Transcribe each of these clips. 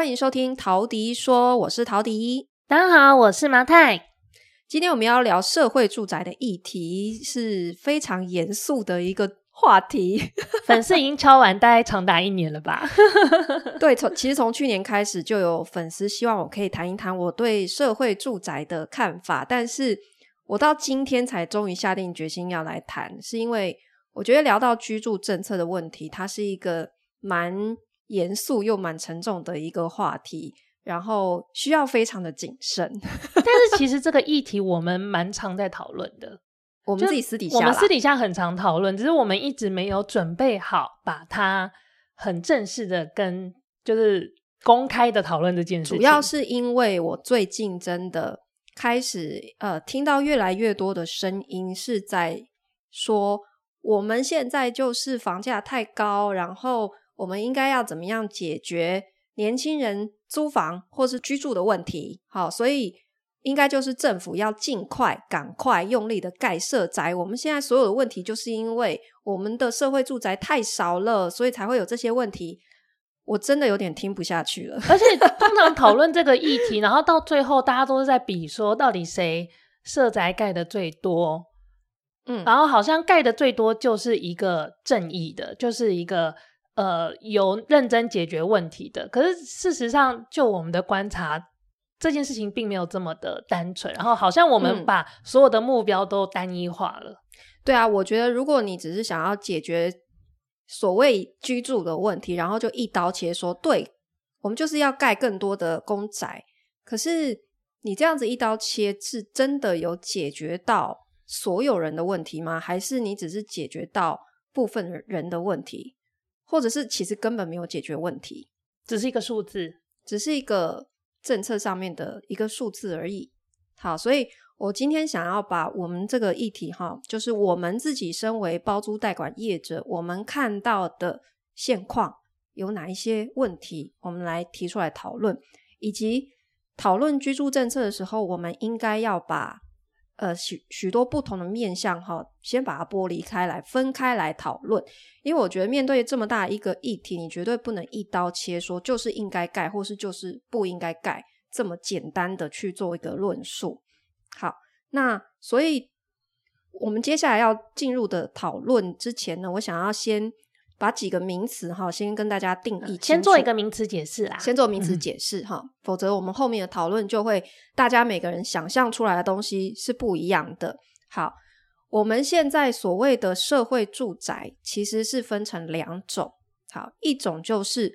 欢迎收听陶迪说，我是陶迪。大家好，我是麻太。今天我们要聊社会住宅的议题，是非常严肃的一个话题。粉丝已经敲完，大概长达一年了吧？对，从其实从去年开始就有粉丝希望我可以谈一谈我对社会住宅的看法，但是我到今天才终于下定决心要来谈，是因为我觉得聊到居住政策的问题，它是一个蛮严肃又蛮沉重的一个话题，然后需要非常的谨慎。但是其实这个议题我们蛮常在讨论的，我们自己私底下，我们私底下很常讨论，只是我们一直没有准备好把它很正式的跟就是公开的讨论这件事情。主要是因为我最近真的开始呃听到越来越多的声音是在说，我们现在就是房价太高，然后。我们应该要怎么样解决年轻人租房或是居住的问题？好，所以应该就是政府要尽快、赶快、用力的盖社宅。我们现在所有的问题，就是因为我们的社会住宅太少了，所以才会有这些问题。我真的有点听不下去了。而且 通常讨论这个议题，然后到最后大家都是在比说，到底谁社宅盖的最多？嗯，然后好像盖的最多就是一个正义的，就是一个。呃，有认真解决问题的，可是事实上，就我们的观察，这件事情并没有这么的单纯。然后，好像我们把所有的目标都单一化了。嗯。对啊，我觉得如果你只是想要解决所谓居住的问题，然后就一刀切说，对，我们就是要盖更多的公宅。可是你这样子一刀切，是真的有解决到所有人的问题吗？还是你只是解决到部分人的问题？或者是其实根本没有解决问题，只是一个数字，只是一个政策上面的一个数字而已。好，所以我今天想要把我们这个议题哈，就是我们自己身为包租代管业者，我们看到的现况有哪一些问题，我们来提出来讨论，以及讨论居住政策的时候，我们应该要把。呃，许许多不同的面向哈，先把它剥离开来，分开来讨论。因为我觉得面对这么大一个议题，你绝对不能一刀切说就是应该盖，或是就是不应该盖，这么简单的去做一个论述。好，那所以我们接下来要进入的讨论之前呢，我想要先。把几个名词哈，先跟大家定义，先做一个名词解释啦，先做名词解释哈，嗯、否则我们后面的讨论就会大家每个人想象出来的东西是不一样的。好，我们现在所谓的社会住宅其实是分成两种，好，一种就是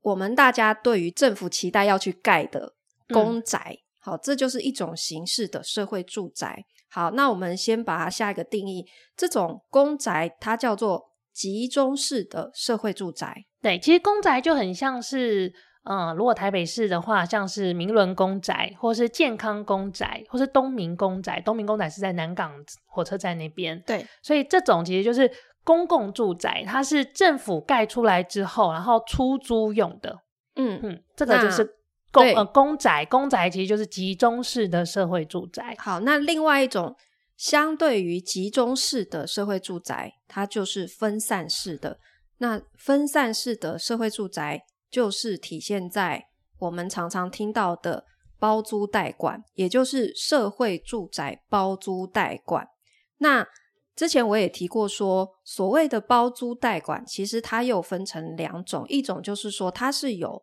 我们大家对于政府期待要去盖的公宅，嗯、好，这就是一种形式的社会住宅。好，那我们先把它下一个定义，这种公宅它叫做。集中式的社会住宅，对，其实公宅就很像是，嗯、呃，如果台北市的话，像是明伦公宅，或是健康公宅，或是东明公宅。东明公宅是在南港火车站那边，对，所以这种其实就是公共住宅，它是政府盖出来之后，然后出租用的。嗯嗯，这个就是公呃公宅，公宅其实就是集中式的社会住宅。好，那另外一种。相对于集中式的社会住宅，它就是分散式的。那分散式的社会住宅，就是体现在我们常常听到的包租代管，也就是社会住宅包租代管。那之前我也提过说，所谓的包租代管，其实它又分成两种，一种就是说它是有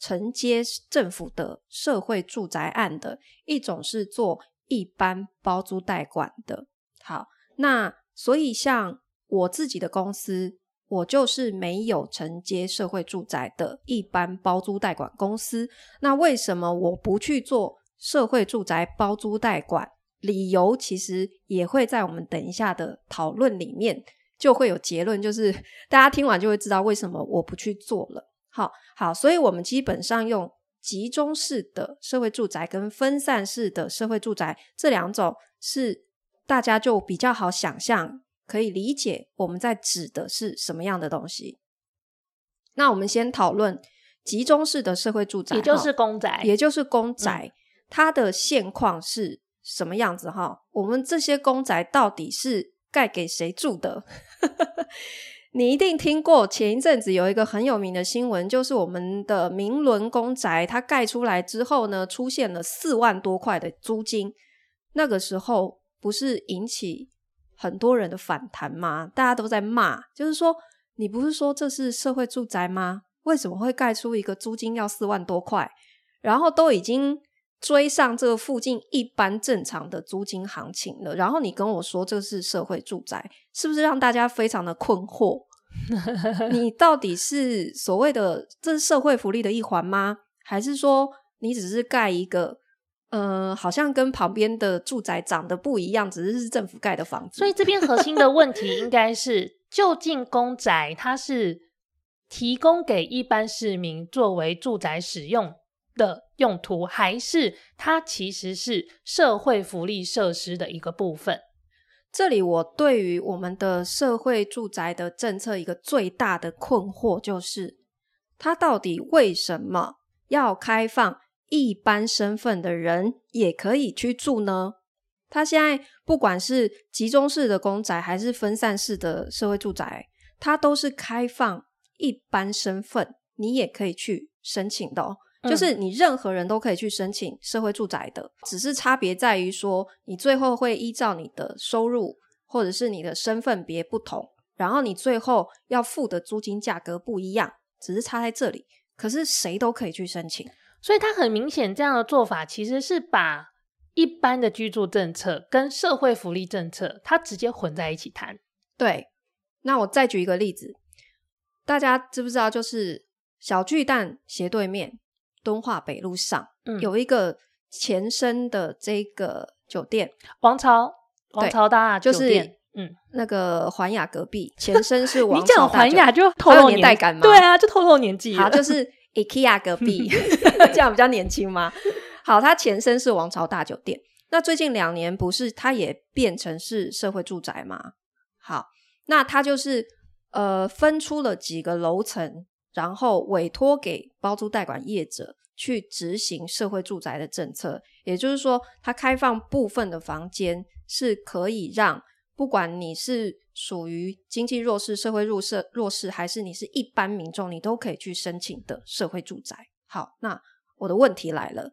承接政府的社会住宅案的，一种是做。一般包租代管的。好，那所以像我自己的公司，我就是没有承接社会住宅的一般包租代管公司。那为什么我不去做社会住宅包租代管？理由其实也会在我们等一下的讨论里面就会有结论，就是大家听完就会知道为什么我不去做了。好，好，所以我们基本上用。集中式的社会住宅跟分散式的社会住宅这两种是大家就比较好想象，可以理解我们在指的是什么样的东西。那我们先讨论集中式的社会住宅，也就是公宅，也就是公宅，嗯、它的现况是什么样子？哈，我们这些公宅到底是盖给谁住的？你一定听过前一阵子有一个很有名的新闻，就是我们的明伦公宅，它盖出来之后呢，出现了四万多块的租金。那个时候不是引起很多人的反弹吗？大家都在骂，就是说你不是说这是社会住宅吗？为什么会盖出一个租金要四万多块？然后都已经追上这个附近一般正常的租金行情了。然后你跟我说这是社会住宅，是不是让大家非常的困惑？你到底是所谓的这是社会福利的一环吗？还是说你只是盖一个，呃，好像跟旁边的住宅长得不一样，只是是政府盖的房子？所以这边核心的问题应该是，就近公宅它是提供给一般市民作为住宅使用的用途，还是它其实是社会福利设施的一个部分？这里我对于我们的社会住宅的政策一个最大的困惑就是，它到底为什么要开放一般身份的人也可以去住呢？它现在不管是集中式的公宅还是分散式的社会住宅，它都是开放一般身份，你也可以去申请的哦。就是你任何人都可以去申请社会住宅的，只是差别在于说，你最后会依照你的收入或者是你的身份别不同，然后你最后要付的租金价格不一样，只是差在这里。可是谁都可以去申请，所以它很明显这样的做法其实是把一般的居住政策跟社会福利政策它直接混在一起谈。对，那我再举一个例子，大家知不知道？就是小巨蛋斜对面。敦化北路上，嗯，有一个前身的这个酒店，王朝王朝大酒店，就是嗯，那个环亚隔壁，前身是王。你讲环亚就透露年，年代感吗？对啊，就透露年纪。好，就是 IKEA 隔壁，这样比较年轻吗？好，它前身是王朝大酒店。那最近两年不是它也变成是社会住宅吗？好，那它就是呃分出了几个楼层。然后委托给包租代管业者去执行社会住宅的政策，也就是说，它开放部分的房间是可以让不管你是属于经济弱势、社会弱势、弱势，还是你是一般民众，你都可以去申请的社会住宅。好，那我的问题来了，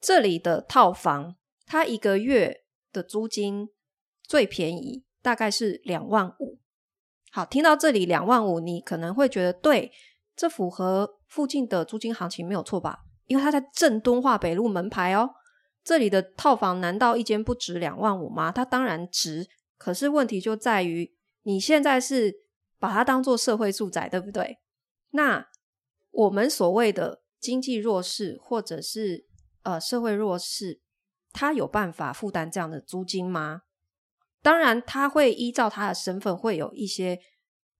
这里的套房，它一个月的租金最便宜大概是两万五。好，听到这里两万五，你可能会觉得对。这符合附近的租金行情没有错吧？因为它在正敦化北路门牌哦。这里的套房难道一间不值两万五吗？它当然值，可是问题就在于你现在是把它当做社会住宅，对不对？那我们所谓的经济弱势或者是呃社会弱势，他有办法负担这样的租金吗？当然，他会依照他的身份会有一些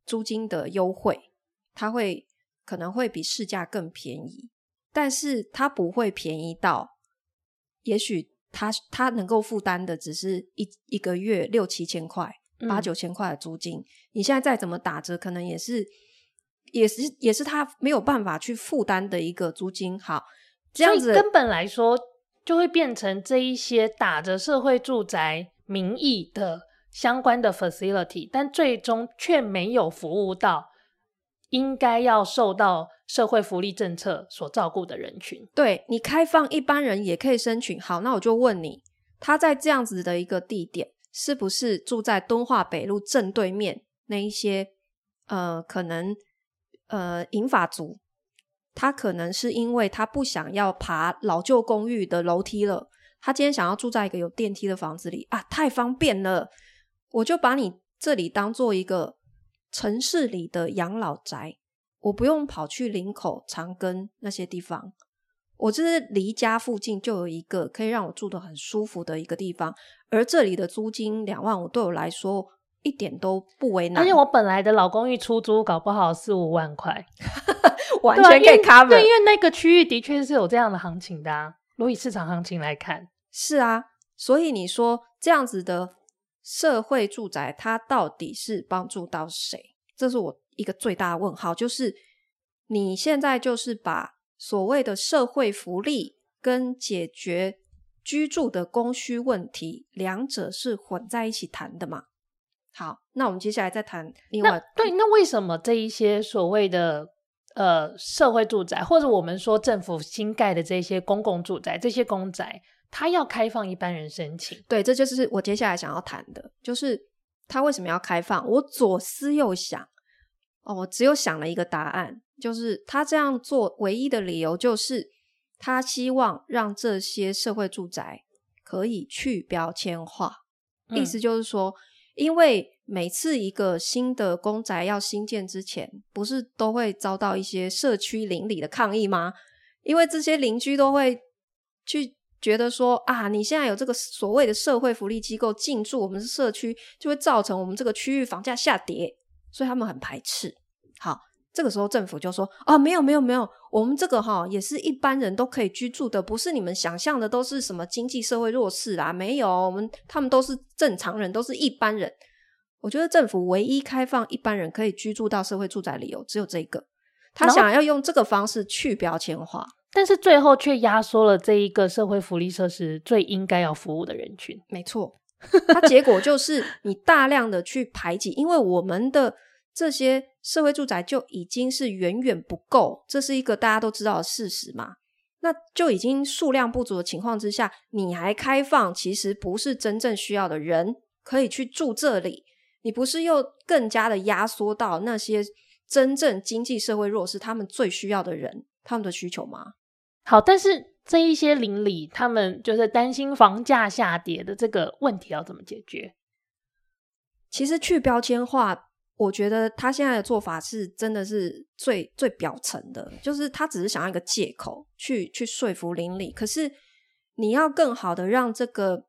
租金的优惠，他会。可能会比市价更便宜，但是它不会便宜到，也许他他能够负担的只是一一个月六七千块、八九千块的租金。嗯、你现在再怎么打折，可能也是也是也是他没有办法去负担的一个租金。好，这样子根本来说，就会变成这一些打着社会住宅名义的相关的 facility，但最终却没有服务到。应该要受到社会福利政策所照顾的人群。对，你开放一般人也可以申请。好，那我就问你，他在这样子的一个地点，是不是住在敦化北路正对面那一些呃，可能呃银发族，他可能是因为他不想要爬老旧公寓的楼梯了，他今天想要住在一个有电梯的房子里啊，太方便了，我就把你这里当做一个。城市里的养老宅，我不用跑去林口、长庚那些地方，我就是离家附近就有一个可以让我住得很舒服的一个地方，而这里的租金两万五对我来说一点都不为难。而且我本来的老公寓出租搞不好四五万块，完全可以 cover。对，因为那个区域的确是有这样的行情的啊。如果以市场行情来看，是啊，所以你说这样子的。社会住宅它到底是帮助到谁？这是我一个最大的问号。就是你现在就是把所谓的社会福利跟解决居住的供需问题，两者是混在一起谈的嘛？好，那我们接下来再谈另外。对，那为什么这一些所谓的呃社会住宅，或者我们说政府新盖的这些公共住宅，这些公宅，它要开放一般人申请？对，这就是我接下来想要谈的，就是他为什么要开放？我左思右想，哦，我只有想了一个答案，就是他这样做唯一的理由就是他希望让这些社会住宅可以去标签化，嗯、意思就是说。因为每次一个新的公宅要新建之前，不是都会遭到一些社区邻里的抗议吗？因为这些邻居都会去觉得说啊，你现在有这个所谓的社会福利机构进驻我们的社区，就会造成我们这个区域房价下跌，所以他们很排斥。好。这个时候政府就说：“啊，没有没有没有，我们这个哈也是一般人都可以居住的，不是你们想象的都是什么经济社会弱势啦，没有，我们他们都是正常人，都是一般人。我觉得政府唯一开放一般人可以居住到社会住宅理由只有这个，他想要用这个方式去标签化，但是最后却压缩了这一个社会福利设施最应该要服务的人群。没错，它结果就是你大量的去排挤，因为我们的。”这些社会住宅就已经是远远不够，这是一个大家都知道的事实嘛。那就已经数量不足的情况之下，你还开放，其实不是真正需要的人可以去住这里，你不是又更加的压缩到那些真正经济社会弱势他们最需要的人他们的需求吗？好，但是这一些邻里他们就是担心房价下跌的这个问题要怎么解决？其实去标签化。我觉得他现在的做法是真的是最最表层的，就是他只是想要一个借口去去说服邻里。可是你要更好的让这个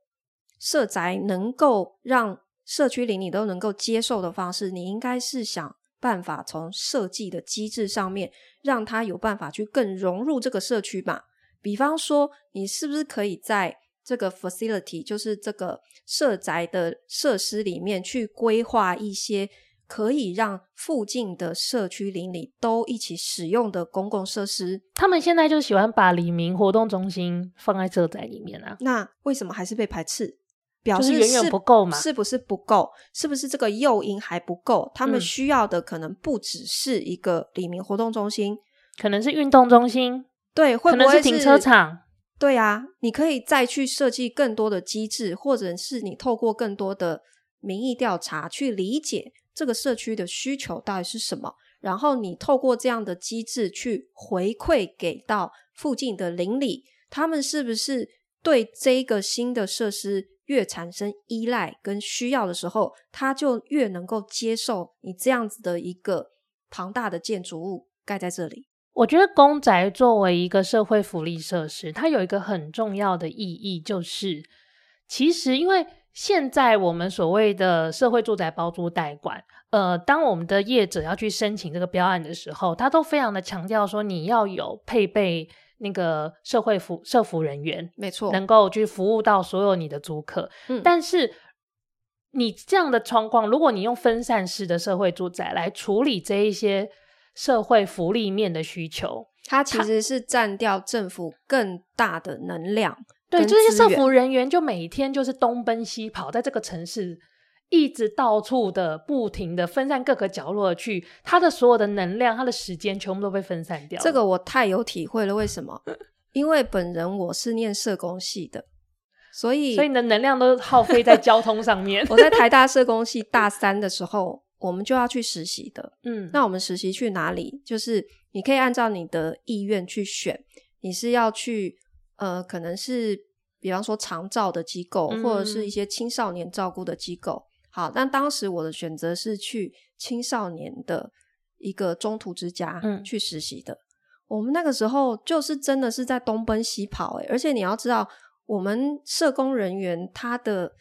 社宅能够让社区邻里都能够接受的方式，你应该是想办法从设计的机制上面让他有办法去更融入这个社区吧。比方说，你是不是可以在这个 facility，就是这个社宅的设施里面去规划一些。可以让附近的社区邻里都一起使用的公共设施，他们现在就喜欢把黎明活动中心放在社宅里面啊。那为什么还是被排斥？表示远远不够嘛？是不是不够？是不是这个诱因还不够？他们需要的可能不只是一个里民活动中心，可能是运动中心，对，会不会是，是停车场？对啊，你可以再去设计更多的机制，或者是你透过更多的民意调查去理解。这个社区的需求到底是什么？然后你透过这样的机制去回馈给到附近的邻里，他们是不是对这个新的设施越产生依赖跟需要的时候，他就越能够接受你这样子的一个庞大的建筑物盖在这里？我觉得公宅作为一个社会福利设施，它有一个很重要的意义，就是其实因为。现在我们所谓的社会住宅包租代管，呃，当我们的业者要去申请这个标案的时候，他都非常的强调说，你要有配备那个社会服社服人员，没错，能够去服务到所有你的租客。嗯，但是你这样的状况，如果你用分散式的社会住宅来处理这一些社会福利面的需求，它其实是占掉政府更大的能量。对，这些社服人员就每天就是东奔西跑，在这个城市一直到处的不停的分散各个角落去，他的所有的能量、他的时间全部都被分散掉。这个我太有体会了。为什么？因为本人我是念社工系的，所以所以你的能量都耗费在交通上面。我在台大社工系大三的时候，我们就要去实习的。嗯，那我们实习去哪里？就是你可以按照你的意愿去选，你是要去。呃，可能是比方说长照的机构，或者是一些青少年照顾的机构。嗯、好，但当时我的选择是去青少年的一个中途之家去实习的。嗯、我们那个时候就是真的是在东奔西跑，欸，而且你要知道，我们社工人员他的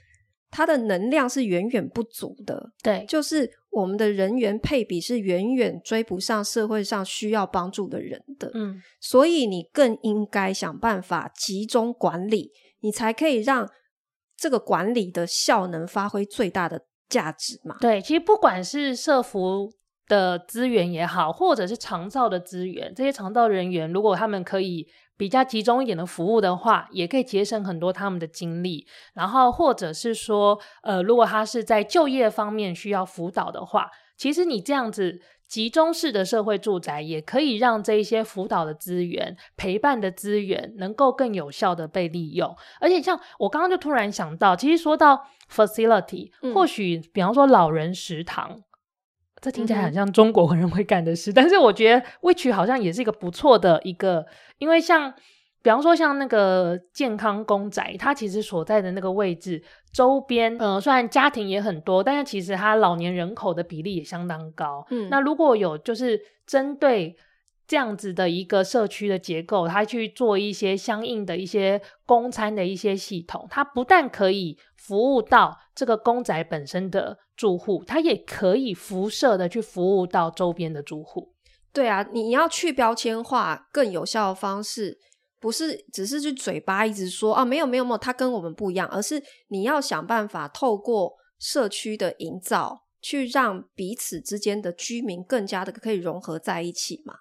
他的能量是远远不足的，对，就是。我们的人员配比是远远追不上社会上需要帮助的人的，嗯，所以你更应该想办法集中管理，你才可以让这个管理的效能发挥最大的价值嘛。对，其实不管是社服的资源也好，或者是长照的资源，这些长照人员如果他们可以比较集中一点的服务的话，也可以节省很多他们的精力。然后或者是说，呃，如果他是在就业方面需要辅导的话，其实你这样子集中式的社会住宅，也可以让这一些辅导的资源、陪伴的资源能够更有效的被利用。而且像我刚刚就突然想到，其实说到 facility，嗯，或许比方说老人食堂。这听起来很像中国人会干的事，嗯、但是我觉得 which 好像也是一个不错的一个，因为像比方说像那个健康公宅，它其实所在的那个位置周边，呃，虽然家庭也很多，但是其实它老年人口的比例也相当高。嗯，那如果有就是针对。这样子的一个社区的结构，它去做一些相应的一些公餐的一些系统，它不但可以服务到这个公宅本身的住户，它也可以辐射的去服务到周边的住户。对啊，你要去标签化更有效的方式，不是只是去嘴巴一直说啊，没有没有没有，他跟我们不一样，而是你要想办法透过社区的营造，去让彼此之间的居民更加的可以融合在一起嘛。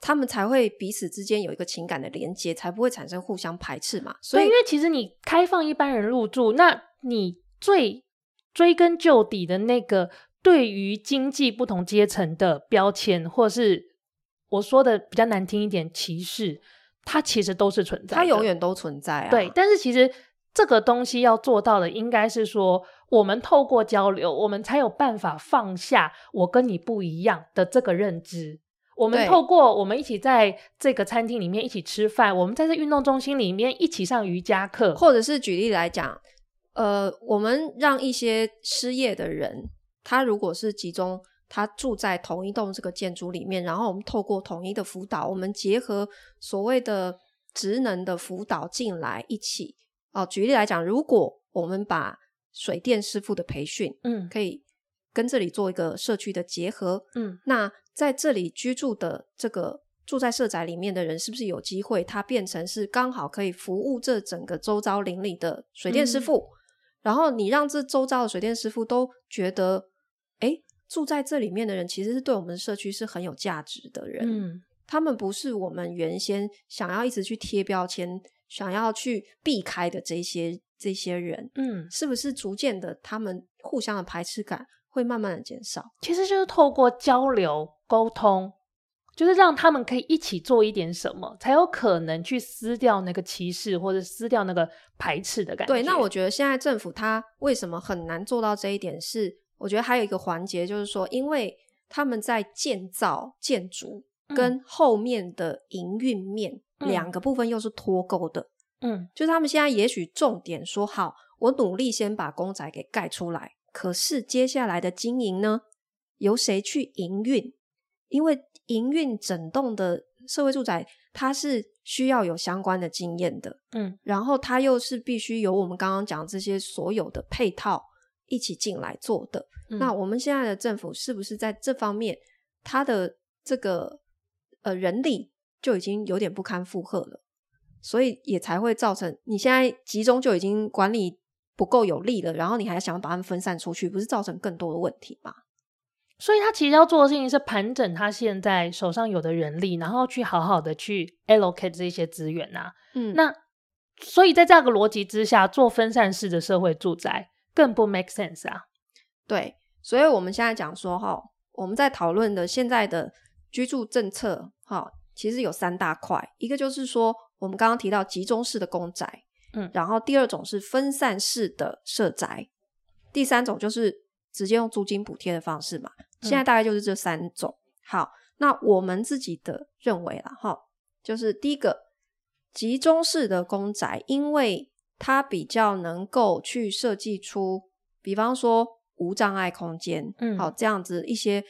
他们才会彼此之间有一个情感的连接，才不会产生互相排斥嘛。所以，因为其实你开放一般人入住，那你最追根究底的那个对于经济不同阶层的标签，或是我说的比较难听一点歧视，它其实都是存在，它永远都存在啊。对，但是其实这个东西要做到的，应该是说，我们透过交流，我们才有办法放下我跟你不一样的这个认知。我们透过我们一起在这个餐厅里面一起吃饭，我们在这运动中心里面一起上瑜伽课，或者是举例来讲，呃，我们让一些失业的人，他如果是集中，他住在同一栋这个建筑里面，然后我们透过统一的辅导，我们结合所谓的职能的辅导进来一起。哦、呃，举例来讲，如果我们把水电师傅的培训，嗯，可以跟这里做一个社区的结合，嗯，那。在这里居住的这个住在社宅里面的人，是不是有机会他变成是刚好可以服务这整个周遭邻里的水电师傅？嗯、然后你让这周遭的水电师傅都觉得，哎，住在这里面的人其实是对我们社区是很有价值的人。嗯，他们不是我们原先想要一直去贴标签、想要去避开的这些这些人。嗯，是不是逐渐的他们互相的排斥感会慢慢的减少？其实就是透过交流。沟通就是让他们可以一起做一点什么，才有可能去撕掉那个歧视或者撕掉那个排斥的感觉。对，那我觉得现在政府他为什么很难做到这一点是？是我觉得还有一个环节，就是说，因为他们在建造建筑跟后面的营运面两、嗯、个部分又是脱钩的。嗯，就是他们现在也许重点说好，我努力先把公仔给盖出来，可是接下来的经营呢，由谁去营运？因为营运整栋的社会住宅，它是需要有相关的经验的，嗯，然后它又是必须有我们刚刚讲这些所有的配套一起进来做的。嗯，那我们现在的政府是不是在这方面，他的这个呃人力就已经有点不堪负荷了？所以也才会造成你现在集中就已经管理不够有力了，然后你还想把他们分散出去，不是造成更多的问题吗？所以他其实要做的事情是盘整他现在手上有的人力，然后去好好的去 allocate 这些资源呐、啊。嗯，那所以在这样个逻辑之下，做分散式的社会住宅更不 make sense 啊。对，所以我们现在讲说哈，我们在讨论的现在的居住政策哈，其实有三大块，一个就是说我们刚刚提到集中式的公宅，嗯，然后第二种是分散式的社宅，第三种就是直接用租金补贴的方式嘛。现在大概就是这三种。嗯、好，那我们自己的认为啦，哈，就是第一个集中式的公宅，因为它比较能够去设计出，比方说无障碍空间，嗯，好，这样子一些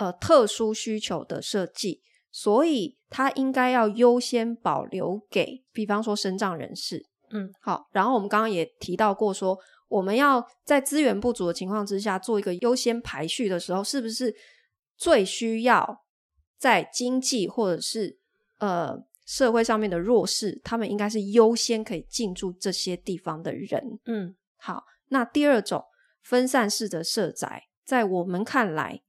呃特殊需求的设计，所以它应该要优先保留给，比方说身障人士，嗯，好，然后我们刚刚也提到过说。我们要在资源不足的情况之下做一个优先排序的时候，是不是最需要在经济或者是呃社会上面的弱势，他们应该是优先可以进驻这些地方的人？嗯，好。那第二种分散式的社宅，在我们看来，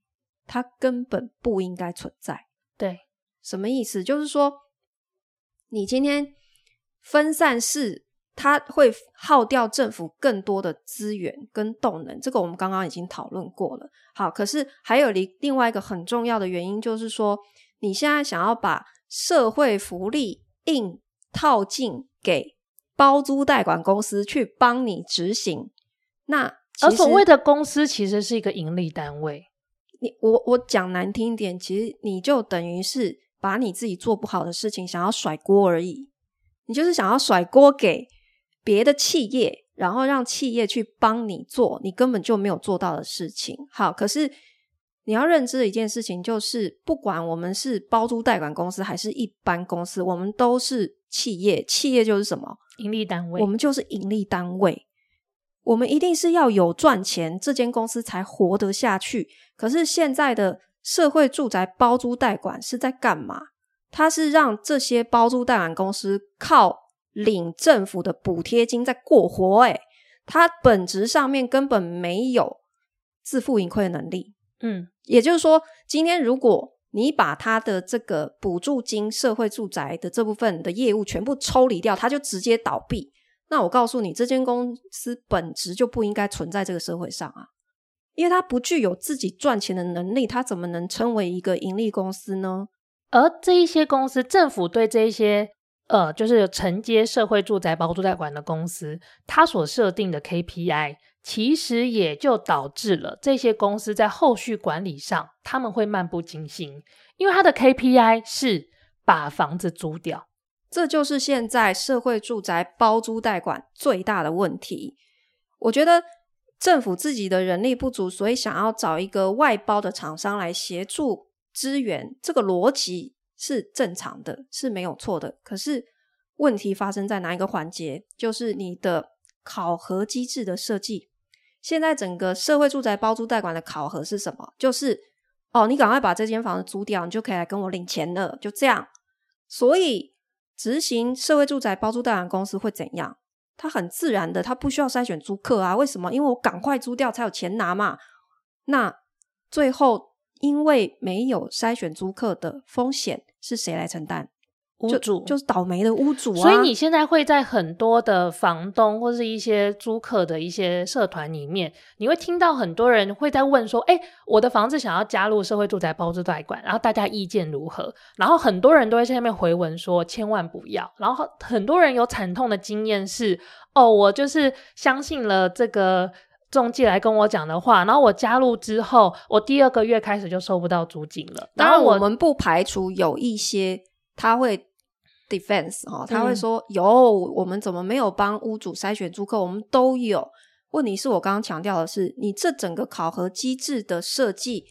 它根本不应该存在。对，什么意思？就是说，你今天分散式，它会耗掉政府更多的资源跟动能。这个我们刚刚已经讨论过了。好，可是还有另另外一个很重要的原因，就是说，你现在想要把社会福利硬套进给包租代管公司去帮你执行，那而所谓的公司其实是一个盈利单位。你我我讲难听一点，其实你就等于是把你自己做不好的事情想要甩锅而已。你就是想要甩锅给别的企业，然后让企业去帮你做你根本就没有做到的事情。好，可是你要认知的一件事情就是，不管我们是包租代管公司还是一般公司，我们都是企业。企业就是什么？盈利单位。我们就是盈利单位。我们一定是要有赚钱，这间公司才活得下去。可是现在的社会住宅包租代管是在干嘛？它是让这些包租代管公司靠领政府的补贴金在过活，诶，它本质上面根本没有自负盈亏的能力。嗯，也就是说，今天如果你把他的这个补助金、社会住宅的这部分的业务全部抽离掉，它就直接倒闭。那我告诉你，这间公司本质就不应该存在这个社会上啊，因为它不具有自己赚钱的能力，它怎么能称为一个盈利公司呢？而这一些公司，政府对这一些呃，就是承接社会住宅包租代管的公司，它所设定的 KPI，其实也就导致了这些公司在后续管理上，他们会漫不经心，因为它的 KPI 是把房子租掉。这就是现在社会住宅包租代管最大的问题。我觉得政府自己的人力不足，所以想要找一个外包的厂商来协助支援，这个逻辑是正常的，是没有错的。可是问题发生在哪一个环节？就是你的考核机制的设计。现在整个社会住宅包租代管的考核是什么？就是哦，你赶快把这间房子租掉，你就可以来跟我领钱了，就这样。所以。执行社会住宅包租代管公司会怎样？他很自然的，他不需要筛选租客啊。为什么？因为我赶快租掉才有钱拿嘛。那最后因为没有筛选租客的风险是谁来承担？屋主就，就是倒霉的屋主啊！所以你现在会在很多的房东或是一些租客的一些社团里面，你会听到很多人会在问说：“哎，我的房子想要加入社会住宅包租代管，然后大家意见如何？”然后很多人都会在下面回文说：“千万不要。”然后很多人有惨痛的经验是：“哦，我就是相信了这个中介来跟我讲的话，然后我加入之后，我第二个月开始就收不到租金了。”当然，我们不排除有一些他会。Defense 哈，他会说、嗯、有，我们怎么没有帮屋主筛选租客？我们都有。问题是我刚刚强调的是，你这整个考核机制的设计，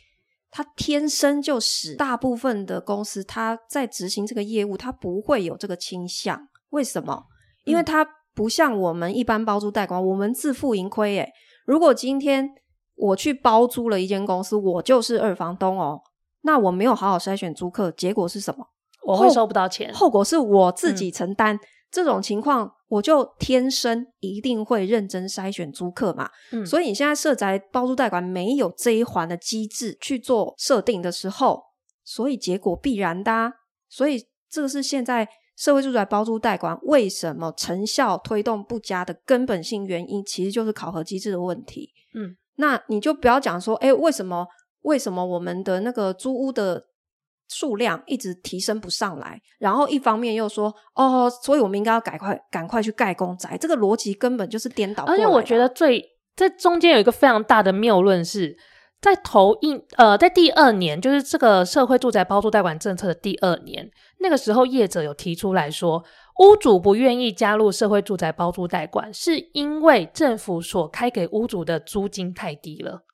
它天生就使大部分的公司，它在执行这个业务，它不会有这个倾向。为什么？因为它不像我们一般包租代管，我们自负盈亏。诶，如果今天我去包租了一间公司，我就是二房东哦，那我没有好好筛选租客，结果是什么？我会收不到钱，后果是我自己承担。嗯、这种情况，我就天生一定会认真筛选租客嘛。嗯，所以你现在社宅包租代管没有这一环的机制去做设定的时候，所以结果必然的、啊。所以这个是现在社会住宅包租代管为什么成效推动不佳的根本性原因，其实就是考核机制的问题。嗯，那你就不要讲说，哎，为什么为什么我们的那个租屋的。数量一直提升不上来，然后一方面又说哦，所以我们应该要赶快赶快去盖公宅，这个逻辑根本就是颠倒。而且我觉得最在中间有一个非常大的谬论是在头一呃，在第二年，就是这个社会住宅包租代管政策的第二年，那个时候业者有提出来说，屋主不愿意加入社会住宅包租代管，是因为政府所开给屋主的租金太低了，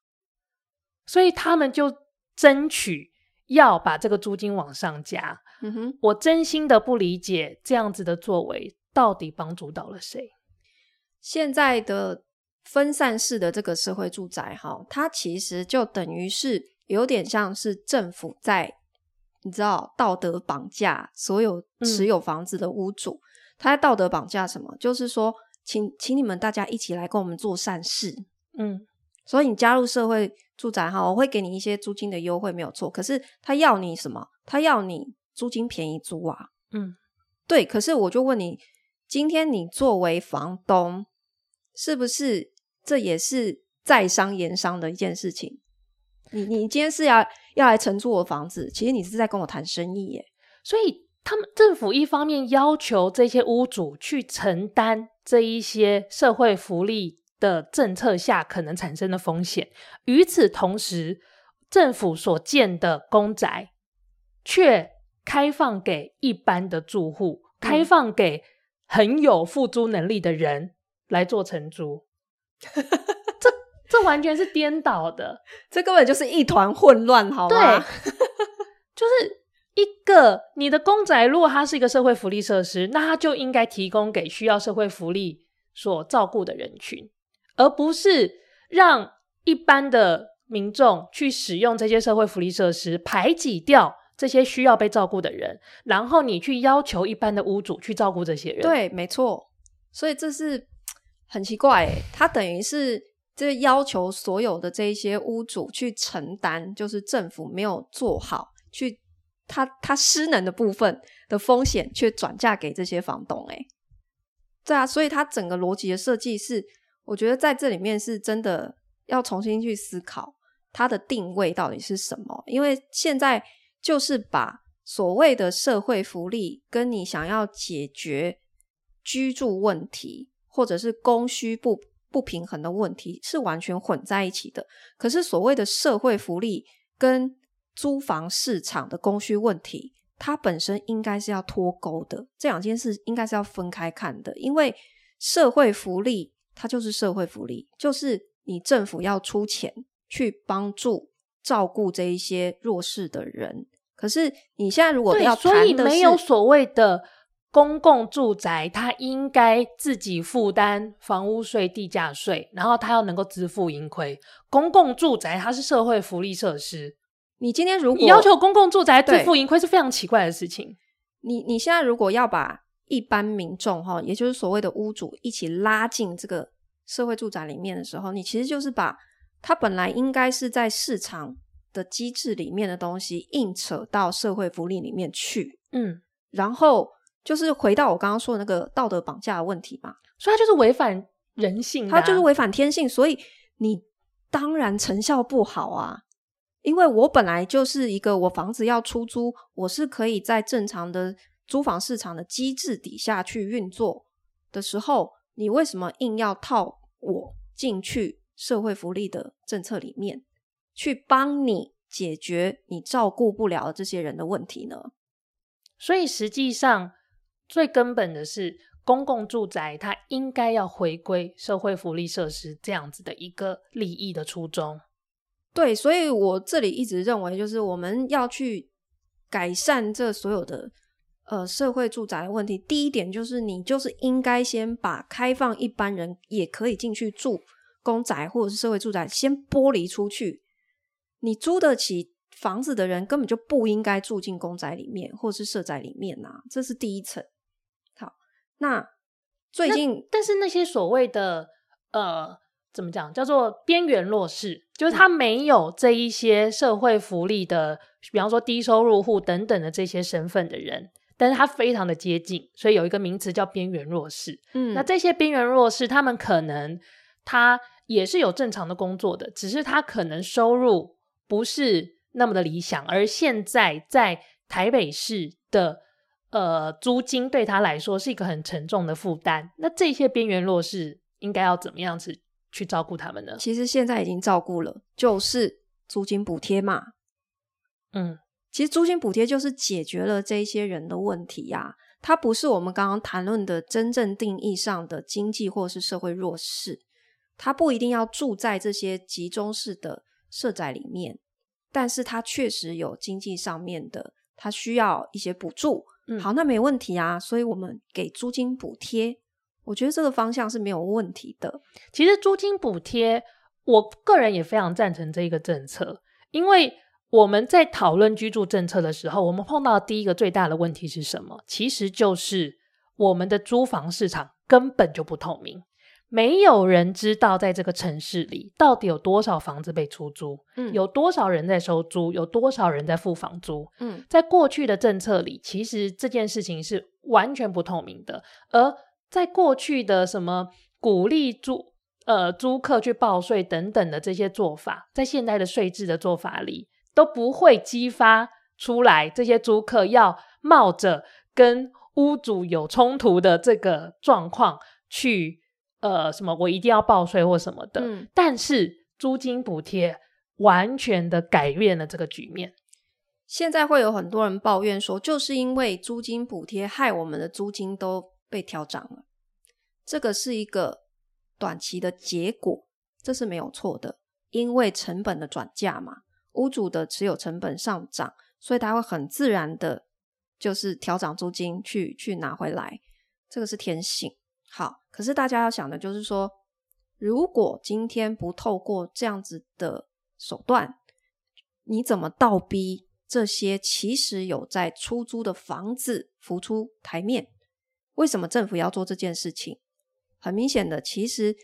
所以他们就争取。要把这个租金往上加，嗯哼，我真心的不理解这样子的作为到底帮助到了谁？现在的分散式的这个社会住宅，哈，它其实就等于是有点像是政府在，你知道道德绑架所有持有房子的屋主，他、嗯、在道德绑架什么？就是说，请请你们大家一起来跟我们做善事，嗯。所以你加入社会住宅哈，我会给你一些租金的优惠，没有错。可是他要你什么？他要你租金便宜租啊。嗯，对。可是我就问你，今天你作为房东，是不是这也是在商言商的一件事情？你你今天是要要来承租我的房子，其实你是在跟我谈生意耶。所以他们政府一方面要求这些屋主去承担这一些社会福利的政策下可能产生的风险，与此同时，政府所建的公宅却开放给一般的住户，嗯、开放给很有付租能力的人来做承租。这这完全是颠倒的，这根本就是一团混乱，好吗？对，就是。一个你的公宅，如果它是一个社会福利设施，那它就应该提供给需要社会福利所照顾的人群，而不是让一般的民众去使用这些社会福利设施，排挤掉这些需要被照顾的人，然后你去要求一般的屋主去照顾这些人。对，没错。所以这是很奇怪，他等于是这要求所有的这一些屋主去承担，就是政府没有做好去。他他失能的部分的风险，却转嫁给这些房东，诶，对啊，所以他整个逻辑的设计是，我觉得在这里面是真的要重新去思考它的定位到底是什么，因为现在就是把所谓的社会福利跟你想要解决居住问题或者是供需不不平衡的问题是完全混在一起的，可是所谓的社会福利跟租房市场的供需问题，它本身应该是要脱钩的，这两件事应该是要分开看的。因为社会福利它就是社会福利，就是你政府要出钱去帮助照顾这一些弱势的人。可是你现在如果要谈所以没有所谓的公共住宅，它应该自己负担房屋税、地价税，然后它要能够支付盈亏。公共住宅它是社会福利设施。你今天如果你要求公共住宅支付盈亏是非常奇怪的事情。你你现在如果要把一般民众哈，也就是所谓的屋主一起拉进这个社会住宅里面的时候，你其实就是把它本来应该是在市场的机制里面的东西硬扯到社会福利里面去。嗯，然后就是回到我刚刚说的那个道德绑架的问题嘛，所以它就是违反人性啊，它就是违反天性，所以你当然成效不好啊。因为我本来就是一个，我房子要出租，我是可以在正常的租房市场的机制底下去运作的时候，你为什么硬要套我进去社会福利的政策里面，去帮你解决你照顾不了这些人的问题呢？所以实际上最根本的是，公共住宅它应该要回归社会福利设施这样子的一个利益的初衷。对，所以我这里一直认为，就是我们要去改善这所有的呃社会住宅的问题。第一点就是，你就是应该先把开放一般人也可以进去住公宅或者是社会住宅先剥离出去。你租得起房子的人根本就不应该住进公宅里面或者是社宅里面呐、啊，这是第一层。好，那最近，但是那些所谓的呃。怎么讲？叫做边缘弱势，就是他没有这一些社会福利的，比方说低收入户等等的这些身份的人，但是他非常的接近，所以有一个名词叫边缘弱势。嗯，那这些边缘弱势，他们可能他也是有正常的工作的，只是他可能收入不是那么的理想，而现在在台北市的呃租金对他来说是一个很沉重的负担。那这些边缘弱势应该要怎么样子？去照顾他们呢？其实现在已经照顾了，就是租金补贴嘛。嗯，其实租金补贴就是解决了这一些人的问题呀、啊。它不是我们刚刚谈论的真正定义上的经济或是社会弱势。他不一定要住在这些集中式的社宅里面，但是他确实有经济上面的，他需要一些补助。嗯，好，那没问题啊。所以我们给租金补贴。我觉得这个方向是没有问题的。其实租金补贴，我个人也非常赞成这一个政策，因为我们在讨论居住政策的时候，我们碰到的第一个最大的问题是什么？其实就是我们的租房市场根本就不透明，没有人知道在这个城市里到底有多少房子被出租，嗯，有多少人在收租，有多少人在付房租，嗯，在过去的政策里，其实这件事情是完全不透明的。而在过去的什么鼓励租呃租客去报税等等的这些做法，在现在的税制的做法里都不会激发出来这些租客要冒着跟屋主有冲突的这个状况去。呃，什么？我一定要报税或什么的。嗯，但是租金补贴完全的改变了这个局面。现在会有很多人抱怨说，就是因为租金补贴害我们的租金都被调涨了。这个是一个短期的结果，这是没有错的，因为成本的转嫁嘛，屋主的持有成本上涨，所以他会很自然的，就是调涨租金去去拿回来，这个是天性。好，可是大家要想的就是说，如果今天不透过这样子的手段，你怎么倒逼这些其实有在出租的房子浮出台面？为什么政府要做这件事情？很明显的，其实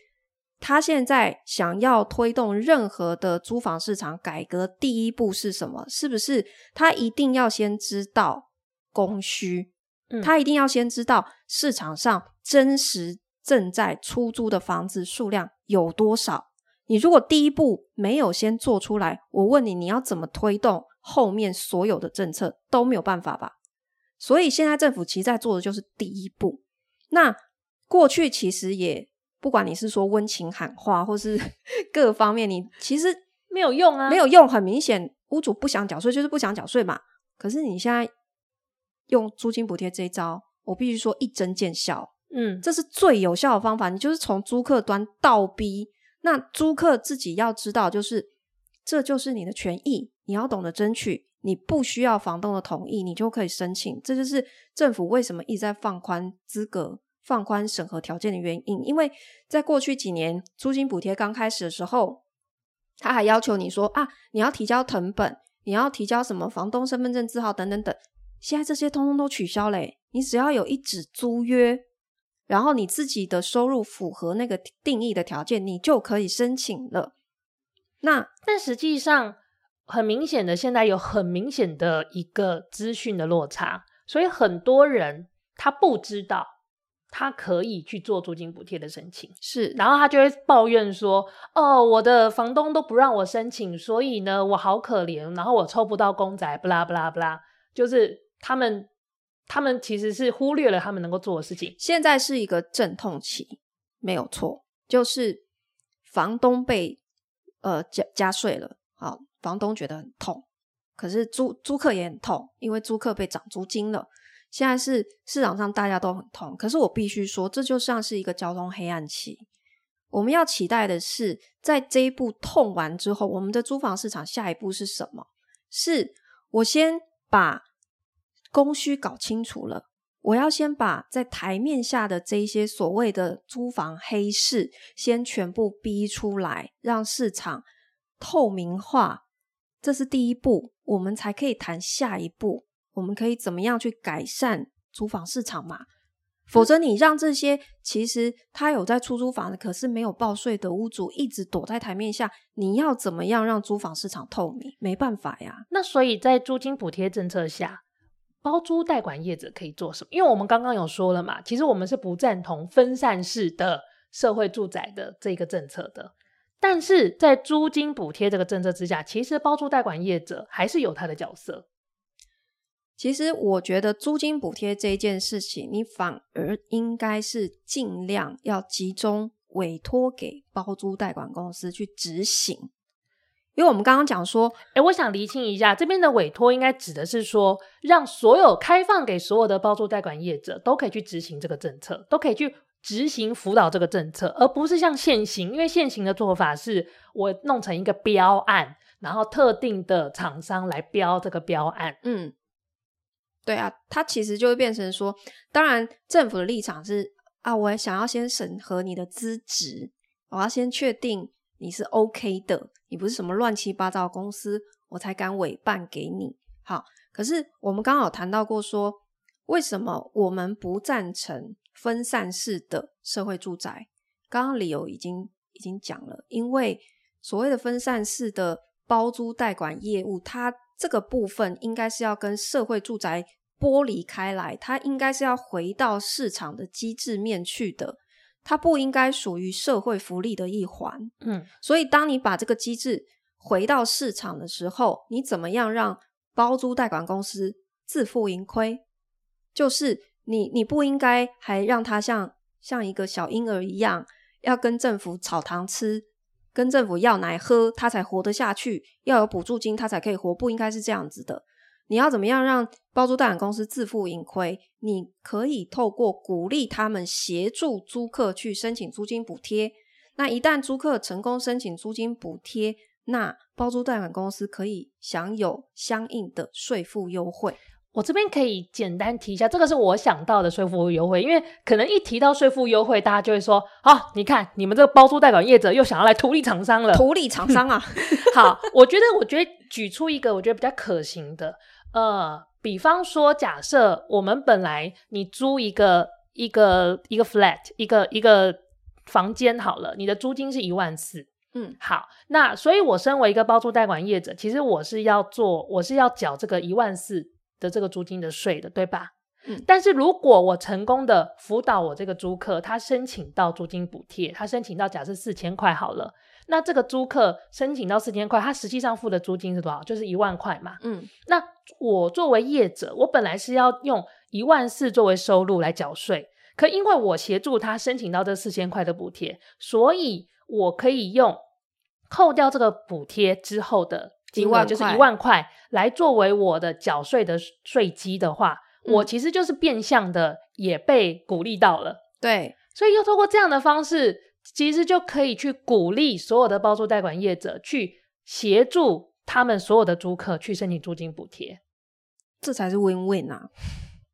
他现在想要推动任何的租房市场改革，第一步是什么？是不是他一定要先知道供需？嗯，他一定要先知道市场上。真实正在出租的房子数量有多少？你如果第一步没有先做出来，我问你，你要怎么推动后面所有的政策都没有办法吧？所以现在政府其实在做的就是第一步。那过去其实也不管你是说温情喊话，或是 各方面，你其实没有用啊，没有用。很明显，屋主不想缴税就是不想缴税嘛。可是你现在用租金补贴这一招，我必须说一针见效。嗯，这是最有效的方法。你就是从租客端倒逼，那租客自己要知道，就是这就是你的权益，你要懂得争取。你不需要房东的同意，你就可以申请。这就是政府为什么一直在放宽资格、放宽审核条件的原因。因为在过去几年租金补贴刚开始的时候，他还要求你说啊，你要提交謄本，你要提交什么房东身份证字号等等等。现在这些通通都取消嘞，你只要有一纸租约。然后你自己的收入符合那个定义的条件，你就可以申请了。那但实际上，很明显的，现在有很明显的一个资讯的落差，所以很多人他不知道他可以去做租金补贴的申请，是，然后他就会抱怨说：“哦，我的房东都不让我申请，所以呢，我好可怜，然后我抽不到公仔，不啦不啦不啦，就是他们。”他们其实是忽略了他们能够做的事情。现在是一个阵痛期，没有错，就是房东被呃加加税了，好，房东觉得很痛，可是租租客也很痛，因为租客被涨租金了。现在是市场上大家都很痛，可是我必须说，这就像是一个交通黑暗期。我们要期待的是，在这一步痛完之后，我们的租房市场下一步是什么？是我先把。供需搞清楚了，我要先把在台面下的这一些所谓的租房黑市先全部逼出来，让市场透明化，这是第一步，我们才可以谈下一步。我们可以怎么样去改善租房市场嘛？否则你让这些其实他有在出租房的，可是没有报税的屋主一直躲在台面下，你要怎么样让租房市场透明？没办法呀。那所以在租金补贴政策下。包租代管业者可以做什么？因为我们刚刚有说了嘛，其实我们是不赞同分散式的社会住宅的这个政策的。但是在租金补贴这个政策之下，其实包租代管业者还是有他的角色。其实我觉得租金补贴这件事情，你反而应该是尽量要集中委托给包租代管公司去执行。因为我们刚刚讲说，哎，我想厘清一下，这边的委托应该指的是说，让所有开放给所有的包租代管业者都可以去执行这个政策，都可以去执行辅导这个政策，而不是像现行，因为现行的做法是我弄成一个标案，然后特定的厂商来标这个标案。嗯，对啊，它其实就会变成说，当然政府的立场是啊，我想要先审核你的资质，我要先确定。你是 OK 的，你不是什么乱七八糟的公司，我才敢委办给你。好，可是我们刚好谈到过说，为什么我们不赞成分散式的社会住宅？刚刚理由已经已经讲了，因为所谓的分散式的包租代管业务，它这个部分应该是要跟社会住宅剥离开来，它应该是要回到市场的机制面去的，它不应该属于社会福利的一环。嗯，所以当你把这个机制回到市场的时候，你怎么样让包租代管公司自负盈亏？就是你你不应该还让它像像一个小婴儿一样，要跟政府炒糖吃，跟政府要奶喝，他才活得下去，要有补助金，他才可以活，不应该是这样子的。你要怎么样让包租代管公司自负盈亏？你可以透过鼓励他们协助租客去申请租金补贴。那一旦租客成功申请租金补贴，那包租代管公司可以享有相应的税负优惠。我这边可以简单提一下，这个是我想到的税负优惠，因为可能一提到税负优惠，大家就会说：好，你看你们这个包租代管业者又想要来图利厂商了。图利厂商啊，好，我觉得，我觉得举出一个我觉得比较可行的。呃，比方说，假设我们本来你租一个一个一个 flat 一个一个房间好了，你的租金是一万四，嗯，好，那所以我身为一个包租代管业者，其实我是要做，我是要缴这个一万四的这个租金的税的，对吧？嗯，但是如果我成功的辅导我这个租客，他申请到租金补贴，他申请到假设四千块好了。那这个租客申请到四千块，他实际上付的租金是多少？就是一万块嘛。嗯，那我作为业者，我本来是要用一万四作为收入来缴税，可因为我协助他申请到这四千块的补贴，所以我可以用扣掉这个补贴之后的金额，就是一万块，来作为我的缴税的税基的话，嗯，我其实就是变相的也被鼓励到了。对，所以又透过这样的方式。其实就可以去鼓励所有的包租代管业者去协助他们所有的租客去申请租金补贴，这才是 win-win 啊，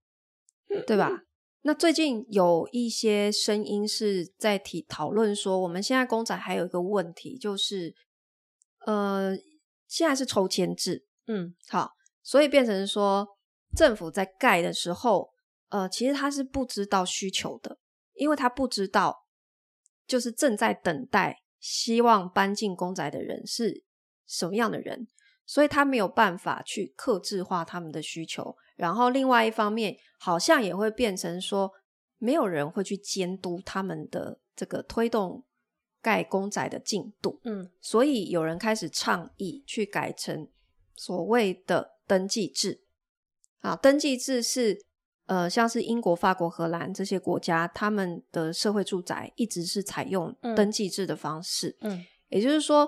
对吧？那最近有一些声音是在提讨论说，我们现在公宅还有一个问题，就是呃，现在是抽签制，嗯，好，所以变成说政府在盖的时候，呃，其实他是不知道需求的，因为他不知道。就是正在等待，希望搬进公宅的人是什么样的人，所以他没有办法去克制化他们的需求。然后另外一方面，好像也会变成说，没有人会去监督他们的这个推动盖公宅的进度。嗯，所以有人开始倡议去改成所谓的登记制。啊，登记制是。呃，像是英国、法国、荷兰这些国家，他们的社会住宅一直是采用登记制的方式。嗯，也就是说，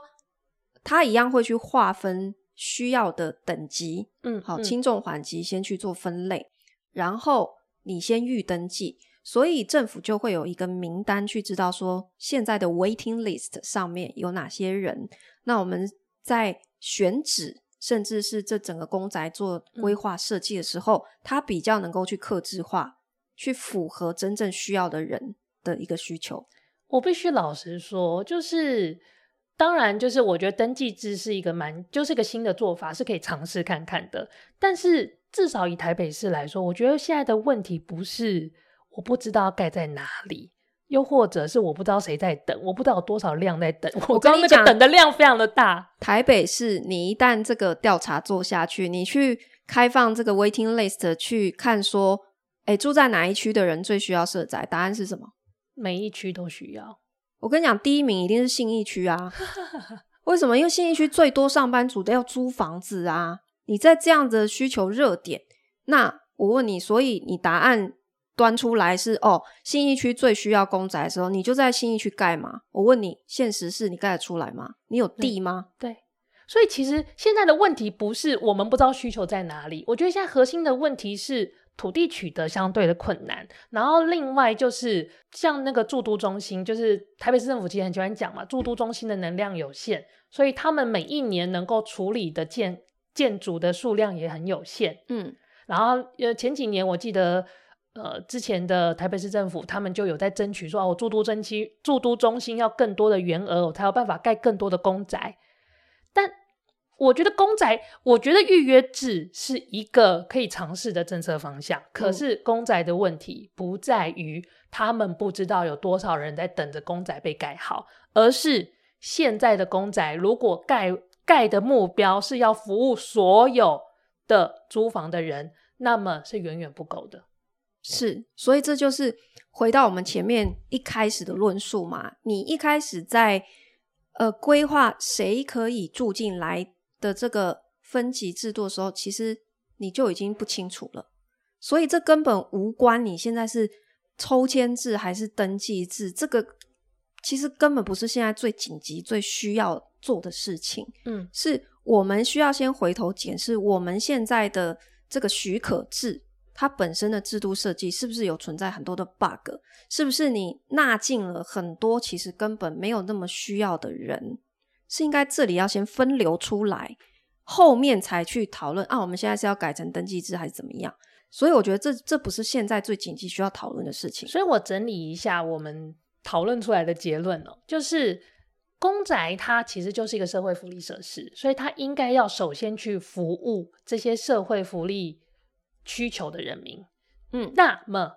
他一样会去划分需要的等级。嗯，好，轻重缓急先去做分类，然后你先预登记，所以政府就会有一个名单去知道说现在的 waiting list 上面有哪些人。那我们在选址。甚至是这整个公宅做规划设计的时候，嗯、它比较能够去克制化，去符合真正需要的人的一个需求。我必须老实说，就是当然，就是我觉得登记制是一个蛮，就是一个新的做法，是可以尝试看看的。但是至少以台北市来说，我觉得现在的问题不是我不知道盖在哪里。又或者是我不知道谁在等，我不知道有多少量在等。我跟你讲，等的量非常的大。台北市，你一旦这个调查做下去，你去开放这个 waiting list 去看，说，诶，住在哪一区的人最需要社宅？答案是什么？每一区都需要。我跟你讲，第一名一定是信义区啊。为什么？因为信义区最多上班族都要租房子啊。你在这样的需求热点，那我问你，所以你答案？端出来是哦，新义区最需要公宅的时候，你就在新义区盖嘛。我问你，现实是你盖得出来吗？你有地吗？对，对，所以其实现在的问题不是我们不知道需求在哪里，我觉得现在核心的问题是土地取得相对的困难。然后另外就是像那个住都中心，就是台北市政府其实很喜欢讲嘛，住都中心的能量有限，所以他们每一年能够处理的建建筑的数量也很有限。嗯，然后呃前几年我记得。呃，之前的台北市政府，他们就有在争取说，哦，我住都中心，住都中心要更多的员额，我才有办法盖更多的公宅。但我觉得公宅，我觉得预约制是一个可以尝试的政策方向。可是公宅的问题不在于他们不知道有多少人在等着公宅被盖好，而是现在的公宅如果盖盖的目标是要服务所有的租房的人，那么是远远不够的。是，所以这就是回到我们前面一开始的论述嘛。你一开始在呃规划谁可以住进来的这个分级制度的时候，其实你就已经不清楚了。所以这根本无关你现在是抽签制还是登记制，这个其实根本不是现在最紧急、最需要做的事情。嗯，是我们需要先回头检视我们现在的这个许可制，它本身的制度设计是不是有存在很多的 bug？是不是你纳进了很多其实根本没有那么需要的人？是应该这里要先分流出来，后面才去讨论啊。我们现在是要改成登记制还是怎么样？所以我觉得这这不是现在最紧急需要讨论的事情。所以我整理一下我们讨论出来的结论哦，就是公宅它其实就是一个社会福利设施，所以它应该要首先去服务这些社会福利需求的人民。嗯，那么。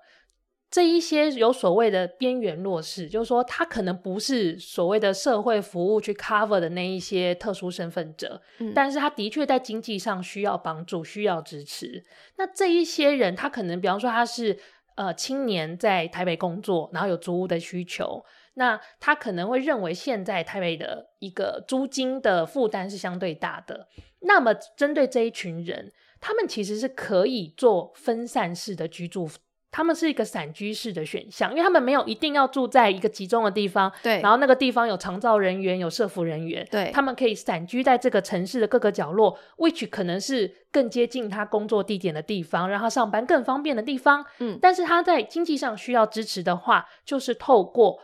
这一些有所谓的边缘弱势，就是说他可能不是所谓的社会服务去 cover 的那一些特殊身份者，嗯，但是他的确在经济上需要帮助，需要支持。那这一些人，他可能比方说他是呃青年在台北工作，然后有租屋的需求，那他可能会认为现在台北的一个租金的负担是相对大的。那么针对这一群人，他们其实是可以做分散式的居住。他们是一个散居式的选项，因为他们没有一定要住在一个集中的地方，对。然后那个地方有长照人员、有社服人员，对。他们可以散居在这个城市的各个角落，which 可能是更接近他工作地点的地方，让他上班更方便的地方。嗯。但是他在经济上需要支持的话，就是透过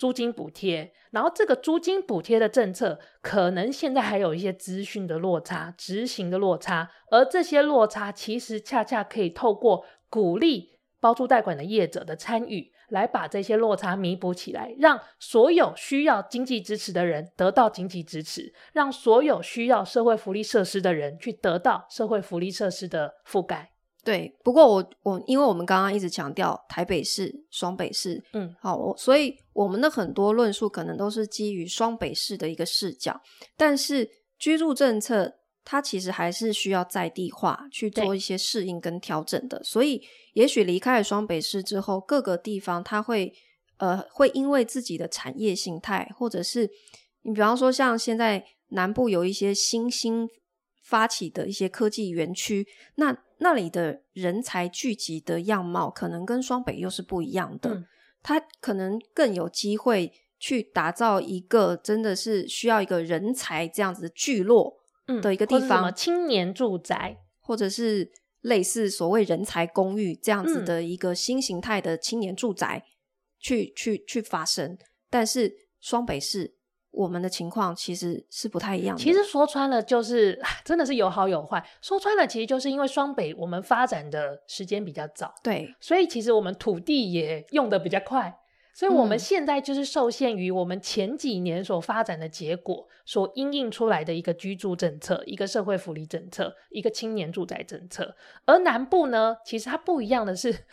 租金补贴。然后这个租金补贴的政策，可能现在还有一些资讯的落差、执行的落差，而这些落差其实恰恰可以透过鼓励。包租代管的业者的参与，来把这些落差弥补起来，让所有需要经济支持的人得到经济支持，让所有需要社会福利设施的人去得到社会福利设施的覆盖。对，不过我我因为我们刚刚一直强调台北市、双北市，嗯，好，我所以我们的很多论述可能都是基于双北市的一个视角，但是居住政策。它其实还是需要在地化去做一些适应跟调整的，所以也许离开了双北市之后，各个地方它会呃会因为自己的产业形态，或者是你比方说像现在南部有一些新兴发起的一些科技园区，那那里的人才聚集的样貌可能跟双北又是不一样的，嗯，它可能更有机会去打造一个真的是需要一个人才这样子的聚落。的一个地方，青年住宅，或者是类似所谓人才公寓这样子的一个新形态的青年住宅，去、嗯、去去发生。但是双北市我们的情况其实是不太一样的。其实说穿了，就是真的是有好有坏。说穿了，其实就是因为双北我们发展的时间比较早，对，所以其实我们土地也用的比较快。所以我们现在就是受限于我们前几年所发展的结果，所因应出来的一个居住政策、一个社会福利政策、一个青年住宅政策。而南部呢，其实它不一样的是，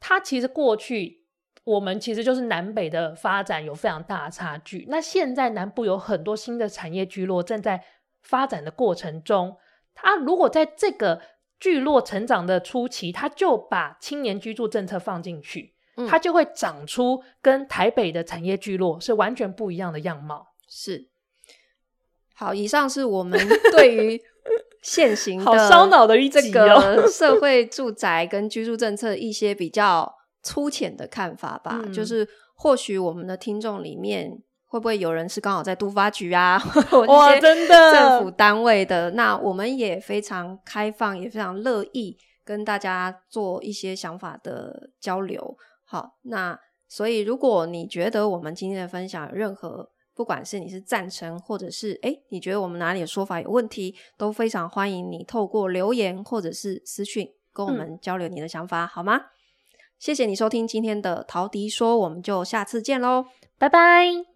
它其实过去我们其实就是南北的发展有非常大的差距。那现在南部有很多新的产业聚落正在发展的过程中，它如果在这个聚落成长的初期，它就把青年居住政策放进去。它就会长出跟台北的产业聚落是完全不一样的样貌。是，好，以上是我们对于现行 的好烧脑的一集这个 社会住宅跟居住政策一些比较粗浅的看法吧。嗯、就是或许我们的听众里面会不会有人是刚好在都发局啊，哇，真的政府单位的？那我们也非常开放，也非常乐意跟大家做一些想法的交流。好，那所以如果你觉得我们今天的分享有任何，不管是你是赞成，或者是诶你觉得我们哪里的说法有问题，都非常欢迎你透过留言或者是私讯跟我们交流你的想法，嗯、好吗？谢谢你收听今天的陶迪说我们就下次见喽拜拜。